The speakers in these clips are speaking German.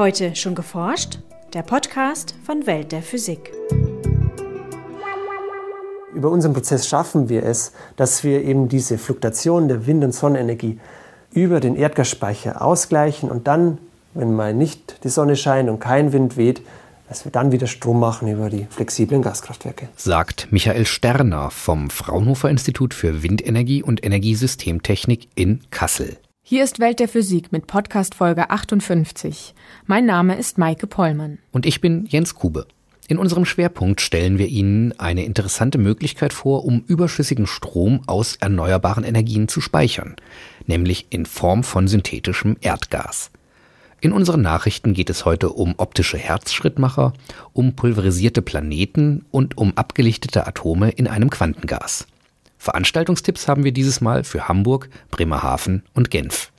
Heute schon geforscht? Der Podcast von Welt der Physik. Über unseren Prozess schaffen wir es, dass wir eben diese Fluktuation der Wind- und Sonnenenergie über den Erdgasspeicher ausgleichen und dann, wenn mal nicht die Sonne scheint und kein Wind weht, dass wir dann wieder Strom machen über die flexiblen Gaskraftwerke. Sagt Michael Sterner vom Fraunhofer Institut für Windenergie und Energiesystemtechnik in Kassel. Hier ist Welt der Physik mit Podcast Folge 58. Mein Name ist Maike Pollmann. Und ich bin Jens Kube. In unserem Schwerpunkt stellen wir Ihnen eine interessante Möglichkeit vor, um überschüssigen Strom aus erneuerbaren Energien zu speichern, nämlich in Form von synthetischem Erdgas. In unseren Nachrichten geht es heute um optische Herzschrittmacher, um pulverisierte Planeten und um abgelichtete Atome in einem Quantengas. Veranstaltungstipps haben wir dieses Mal für Hamburg, Bremerhaven und Genf.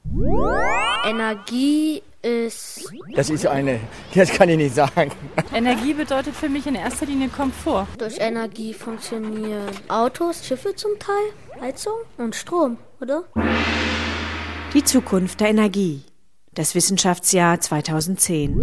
Energie ist. Das ist eine, das kann ich nicht sagen. Energie bedeutet für mich in erster Linie Komfort. Durch Energie funktionieren Autos, Schiffe zum Teil, Heizung und Strom, oder? Die Zukunft der Energie. Das Wissenschaftsjahr 2010.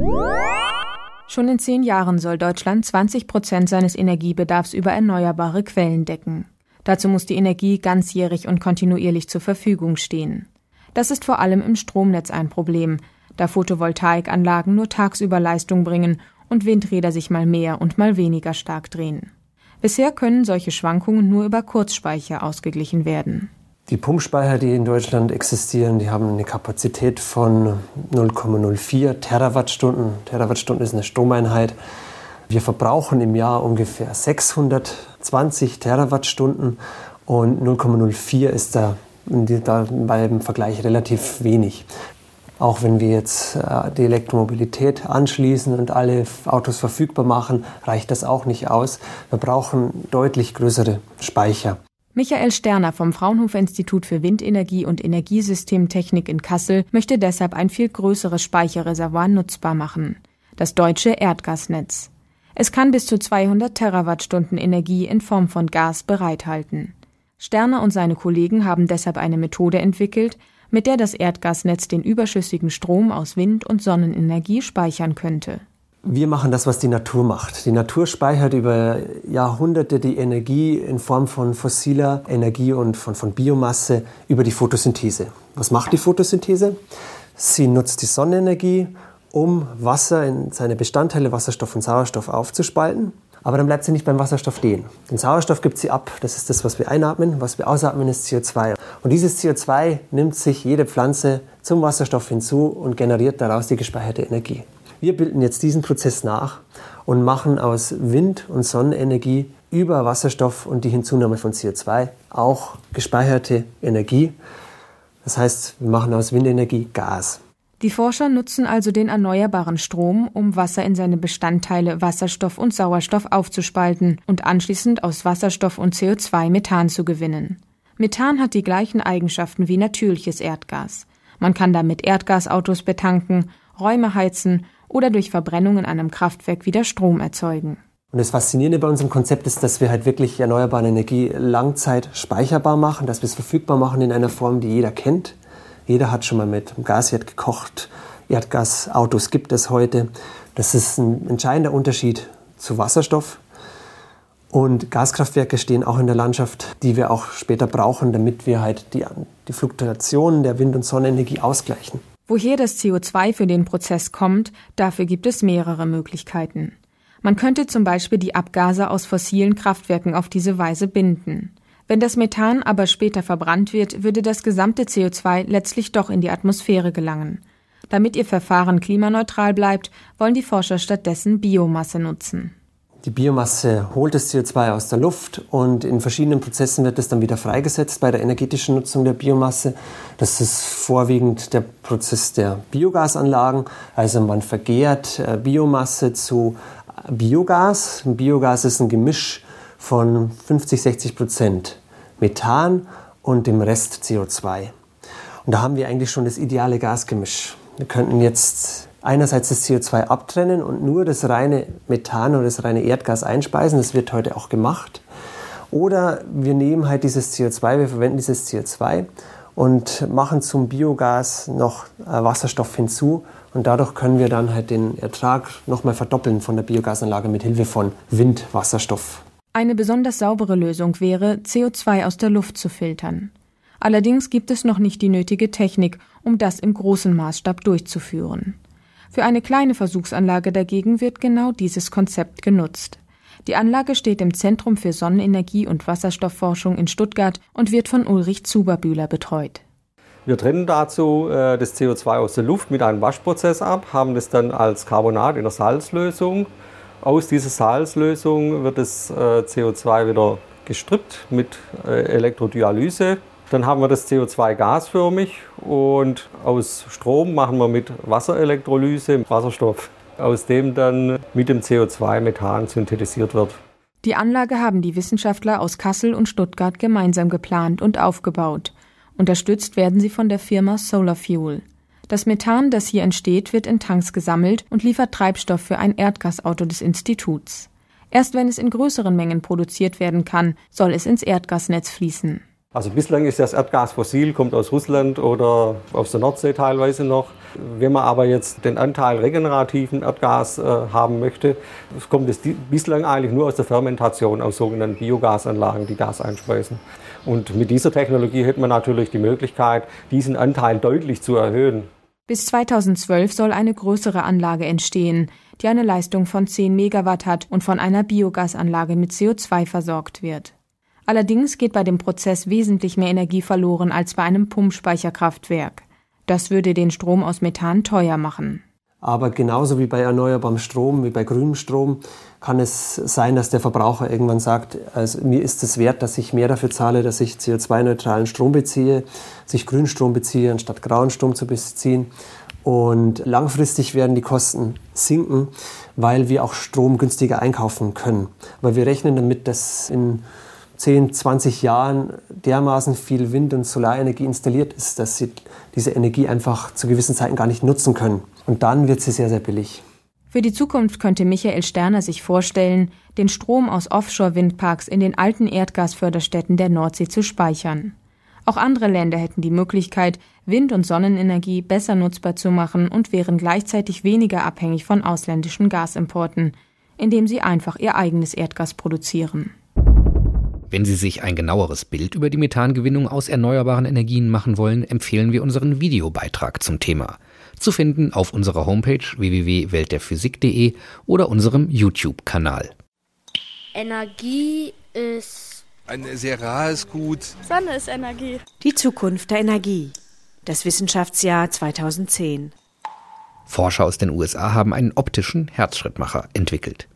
Schon in zehn Jahren soll Deutschland 20 Prozent seines Energiebedarfs über erneuerbare Quellen decken. Dazu muss die Energie ganzjährig und kontinuierlich zur Verfügung stehen. Das ist vor allem im Stromnetz ein Problem, da Photovoltaikanlagen nur tagsüber Leistung bringen und Windräder sich mal mehr und mal weniger stark drehen. Bisher können solche Schwankungen nur über Kurzspeicher ausgeglichen werden. Die Pumpspeicher, die in Deutschland existieren, die haben eine Kapazität von 0,04 Terawattstunden. Terawattstunden ist eine Stromeinheit. Wir verbrauchen im Jahr ungefähr 620 Terawattstunden und 0,04 ist da, da beim Vergleich relativ wenig. Auch wenn wir jetzt äh, die Elektromobilität anschließen und alle Autos verfügbar machen, reicht das auch nicht aus. Wir brauchen deutlich größere Speicher. Michael Sterner vom Fraunhofer Institut für Windenergie und Energiesystemtechnik in Kassel möchte deshalb ein viel größeres Speicherreservoir nutzbar machen. Das deutsche Erdgasnetz. Es kann bis zu 200 Terawattstunden Energie in Form von Gas bereithalten. Sterner und seine Kollegen haben deshalb eine Methode entwickelt, mit der das Erdgasnetz den überschüssigen Strom aus Wind- und Sonnenenergie speichern könnte. Wir machen das, was die Natur macht. Die Natur speichert über Jahrhunderte die Energie in Form von fossiler Energie und von, von Biomasse über die Photosynthese. Was macht die Photosynthese? Sie nutzt die Sonnenenergie, um Wasser in seine Bestandteile Wasserstoff und Sauerstoff aufzuspalten. Aber dann bleibt sie nicht beim Wasserstoff stehen. Den Sauerstoff gibt sie ab. Das ist das, was wir einatmen. Was wir ausatmen, ist CO2. Und dieses CO2 nimmt sich jede Pflanze zum Wasserstoff hinzu und generiert daraus die gespeicherte Energie. Wir bilden jetzt diesen Prozess nach und machen aus Wind- und Sonnenenergie über Wasserstoff und die Hinzunahme von CO2 auch gespeicherte Energie. Das heißt, wir machen aus Windenergie Gas. Die Forscher nutzen also den erneuerbaren Strom, um Wasser in seine Bestandteile Wasserstoff und Sauerstoff aufzuspalten und anschließend aus Wasserstoff und CO2 Methan zu gewinnen. Methan hat die gleichen Eigenschaften wie natürliches Erdgas. Man kann damit Erdgasautos betanken, Räume heizen oder durch Verbrennung in einem Kraftwerk wieder Strom erzeugen. Und das Faszinierende bei unserem Konzept ist, dass wir halt wirklich erneuerbare Energie langzeit speicherbar machen, dass wir es verfügbar machen in einer Form, die jeder kennt jeder hat schon mal mit Gasherd gekocht. Erdgasautos gibt es heute. Das ist ein entscheidender Unterschied zu Wasserstoff. Und Gaskraftwerke stehen auch in der Landschaft, die wir auch später brauchen, damit wir halt die, die Fluktuationen der Wind- und Sonnenenergie ausgleichen. Woher das CO2 für den Prozess kommt, dafür gibt es mehrere Möglichkeiten. Man könnte zum Beispiel die Abgase aus fossilen Kraftwerken auf diese Weise binden. Wenn das Methan aber später verbrannt wird, würde das gesamte CO2 letztlich doch in die Atmosphäre gelangen. Damit ihr Verfahren klimaneutral bleibt, wollen die Forscher stattdessen Biomasse nutzen. Die Biomasse holt das CO2 aus der Luft und in verschiedenen Prozessen wird es dann wieder freigesetzt bei der energetischen Nutzung der Biomasse. Das ist vorwiegend der Prozess der Biogasanlagen. Also man vergehrt äh, Biomasse zu Biogas. Biogas ist ein Gemisch von 50, 60 Prozent Methan und dem Rest CO2. Und da haben wir eigentlich schon das ideale Gasgemisch. Wir könnten jetzt einerseits das CO2 abtrennen und nur das reine Methan oder das reine Erdgas einspeisen. Das wird heute auch gemacht. Oder wir nehmen halt dieses CO2, wir verwenden dieses CO2 und machen zum Biogas noch äh, Wasserstoff hinzu. Und dadurch können wir dann halt den Ertrag nochmal verdoppeln von der Biogasanlage mit Hilfe von Windwasserstoff. Eine besonders saubere Lösung wäre, CO2 aus der Luft zu filtern. Allerdings gibt es noch nicht die nötige Technik, um das im großen Maßstab durchzuführen. Für eine kleine Versuchsanlage dagegen wird genau dieses Konzept genutzt. Die Anlage steht im Zentrum für Sonnenenergie und Wasserstoffforschung in Stuttgart und wird von Ulrich Zuberbühler betreut. Wir trennen dazu äh, das CO2 aus der Luft mit einem Waschprozess ab, haben das dann als Carbonat in der Salzlösung. Aus dieser Salzlösung wird das äh, CO2 wieder gestrippt mit äh, Elektrodialyse. Dann haben wir das CO2 gasförmig und aus Strom machen wir mit Wasserelektrolyse Wasserstoff, aus dem dann mit dem CO2 Methan synthetisiert wird. Die Anlage haben die Wissenschaftler aus Kassel und Stuttgart gemeinsam geplant und aufgebaut. Unterstützt werden sie von der Firma Solar Fuel. Das Methan, das hier entsteht, wird in Tanks gesammelt und liefert Treibstoff für ein Erdgasauto des Instituts. Erst wenn es in größeren Mengen produziert werden kann, soll es ins Erdgasnetz fließen. Also bislang ist das Erdgas fossil, kommt aus Russland oder aus der Nordsee teilweise noch. Wenn man aber jetzt den Anteil regenerativen Erdgas äh, haben möchte, kommt es bislang eigentlich nur aus der Fermentation, aus sogenannten Biogasanlagen, die Gas einspeisen. Und mit dieser Technologie hätte man natürlich die Möglichkeit, diesen Anteil deutlich zu erhöhen. Bis 2012 soll eine größere Anlage entstehen, die eine Leistung von 10 Megawatt hat und von einer Biogasanlage mit CO2 versorgt wird. Allerdings geht bei dem Prozess wesentlich mehr Energie verloren als bei einem Pumpspeicherkraftwerk. Das würde den Strom aus Methan teuer machen. Aber genauso wie bei erneuerbarem Strom, wie bei grünem Strom, kann es sein, dass der Verbraucher irgendwann sagt, also mir ist es wert, dass ich mehr dafür zahle, dass ich CO2-neutralen Strom beziehe, dass ich Grünstrom beziehe, anstatt grauen Strom zu beziehen. Und langfristig werden die Kosten sinken, weil wir auch Strom günstiger einkaufen können. Aber wir rechnen damit, dass in 10, 20 Jahren dermaßen viel Wind- und Solarenergie installiert ist, dass sie diese Energie einfach zu gewissen Zeiten gar nicht nutzen können. Und dann wird sie sehr, sehr billig. Für die Zukunft könnte Michael Sterner sich vorstellen, den Strom aus Offshore-Windparks in den alten Erdgasförderstätten der Nordsee zu speichern. Auch andere Länder hätten die Möglichkeit, Wind- und Sonnenenergie besser nutzbar zu machen und wären gleichzeitig weniger abhängig von ausländischen Gasimporten, indem sie einfach ihr eigenes Erdgas produzieren. Wenn Sie sich ein genaueres Bild über die Methangewinnung aus erneuerbaren Energien machen wollen, empfehlen wir unseren Videobeitrag zum Thema. Zu finden auf unserer Homepage www.weltderphysik.de oder unserem YouTube-Kanal. Energie ist. Ein sehr rares Gut. Sonne ist Energie. Die Zukunft der Energie. Das Wissenschaftsjahr 2010. Forscher aus den USA haben einen optischen Herzschrittmacher entwickelt.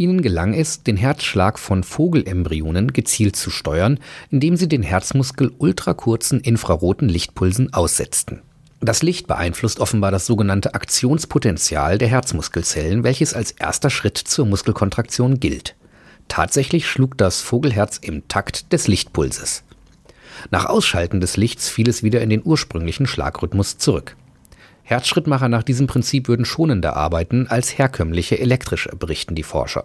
Ihnen gelang es, den Herzschlag von Vogelembryonen gezielt zu steuern, indem sie den Herzmuskel ultrakurzen infraroten Lichtpulsen aussetzten. Das Licht beeinflusst offenbar das sogenannte Aktionspotenzial der Herzmuskelzellen, welches als erster Schritt zur Muskelkontraktion gilt. Tatsächlich schlug das Vogelherz im Takt des Lichtpulses. Nach Ausschalten des Lichts fiel es wieder in den ursprünglichen Schlagrhythmus zurück. Herzschrittmacher nach diesem Prinzip würden schonender arbeiten als herkömmliche elektrische, berichten die Forscher.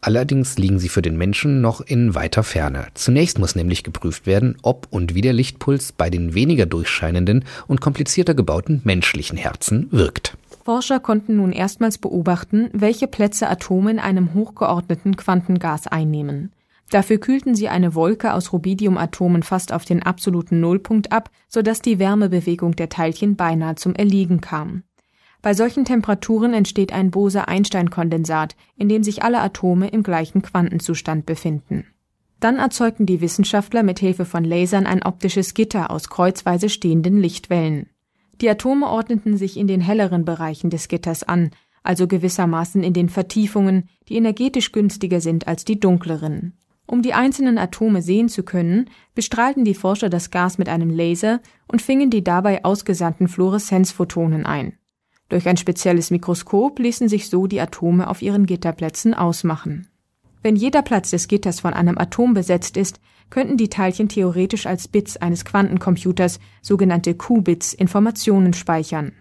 Allerdings liegen sie für den Menschen noch in weiter Ferne. Zunächst muss nämlich geprüft werden, ob und wie der Lichtpuls bei den weniger durchscheinenden und komplizierter gebauten menschlichen Herzen wirkt. Forscher konnten nun erstmals beobachten, welche Plätze Atome in einem hochgeordneten Quantengas einnehmen. Dafür kühlten sie eine Wolke aus Rubidiumatomen fast auf den absoluten Nullpunkt ab, sodass die Wärmebewegung der Teilchen beinahe zum Erliegen kam. Bei solchen Temperaturen entsteht ein Bose-Einstein-Kondensat, in dem sich alle Atome im gleichen Quantenzustand befinden. Dann erzeugten die Wissenschaftler mit Hilfe von Lasern ein optisches Gitter aus kreuzweise stehenden Lichtwellen. Die Atome ordneten sich in den helleren Bereichen des Gitters an, also gewissermaßen in den Vertiefungen, die energetisch günstiger sind als die dunkleren. Um die einzelnen Atome sehen zu können, bestrahlten die Forscher das Gas mit einem Laser und fingen die dabei ausgesandten Fluoreszenzphotonen ein. Durch ein spezielles Mikroskop ließen sich so die Atome auf ihren Gitterplätzen ausmachen. Wenn jeder Platz des Gitters von einem Atom besetzt ist, könnten die Teilchen theoretisch als Bits eines Quantencomputers, sogenannte Qubits, Informationen speichern.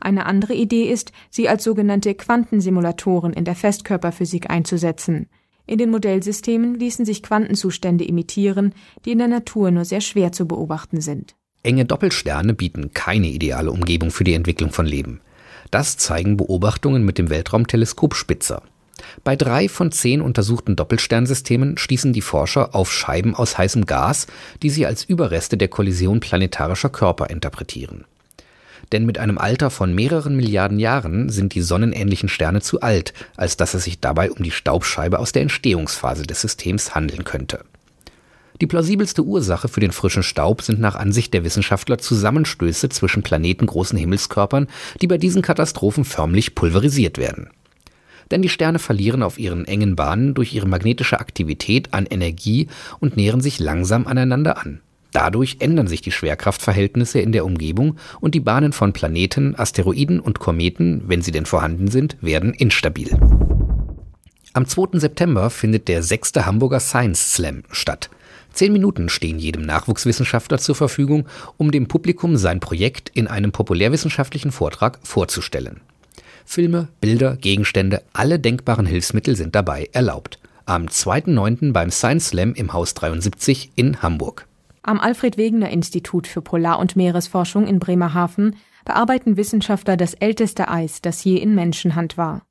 Eine andere Idee ist, sie als sogenannte Quantensimulatoren in der Festkörperphysik einzusetzen – in den Modellsystemen ließen sich Quantenzustände imitieren, die in der Natur nur sehr schwer zu beobachten sind. Enge Doppelsterne bieten keine ideale Umgebung für die Entwicklung von Leben. Das zeigen Beobachtungen mit dem Weltraumteleskop Spitzer. Bei drei von zehn untersuchten Doppelsternsystemen schließen die Forscher auf Scheiben aus heißem Gas, die sie als Überreste der Kollision planetarischer Körper interpretieren. Denn mit einem Alter von mehreren Milliarden Jahren sind die sonnenähnlichen Sterne zu alt, als dass es sich dabei um die Staubscheibe aus der Entstehungsphase des Systems handeln könnte. Die plausibelste Ursache für den frischen Staub sind nach Ansicht der Wissenschaftler Zusammenstöße zwischen planetengroßen Himmelskörpern, die bei diesen Katastrophen förmlich pulverisiert werden. Denn die Sterne verlieren auf ihren engen Bahnen durch ihre magnetische Aktivität an Energie und nähern sich langsam aneinander an. Dadurch ändern sich die Schwerkraftverhältnisse in der Umgebung und die Bahnen von Planeten, Asteroiden und Kometen, wenn sie denn vorhanden sind, werden instabil. Am 2. September findet der sechste Hamburger Science Slam statt. Zehn Minuten stehen jedem Nachwuchswissenschaftler zur Verfügung, um dem Publikum sein Projekt in einem populärwissenschaftlichen Vortrag vorzustellen. Filme, Bilder, Gegenstände, alle denkbaren Hilfsmittel sind dabei erlaubt. Am 2.9. beim Science Slam im Haus 73 in Hamburg. Am Alfred Wegener Institut für Polar- und Meeresforschung in Bremerhaven bearbeiten Wissenschaftler das älteste Eis, das je in Menschenhand war.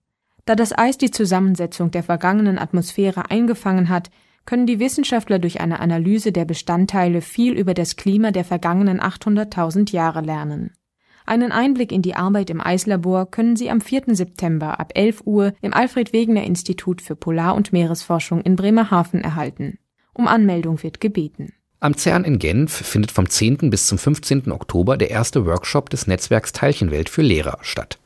Da das Eis die Zusammensetzung der vergangenen Atmosphäre eingefangen hat, können die Wissenschaftler durch eine Analyse der Bestandteile viel über das Klima der vergangenen 800.000 Jahre lernen. Einen Einblick in die Arbeit im Eislabor können Sie am 4. September ab 11 Uhr im Alfred Wegener Institut für Polar- und Meeresforschung in Bremerhaven erhalten. Um Anmeldung wird gebeten. Am CERN in Genf findet vom 10. bis zum 15. Oktober der erste Workshop des Netzwerks Teilchenwelt für Lehrer statt.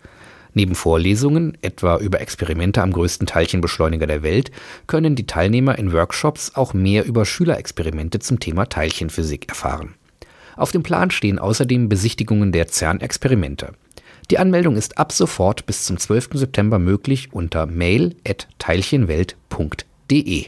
Neben Vorlesungen, etwa über Experimente am größten Teilchenbeschleuniger der Welt, können die Teilnehmer in Workshops auch mehr über Schülerexperimente zum Thema Teilchenphysik erfahren. Auf dem Plan stehen außerdem Besichtigungen der CERN-Experimente. Die Anmeldung ist ab sofort bis zum 12. September möglich unter mail.teilchenwelt.de.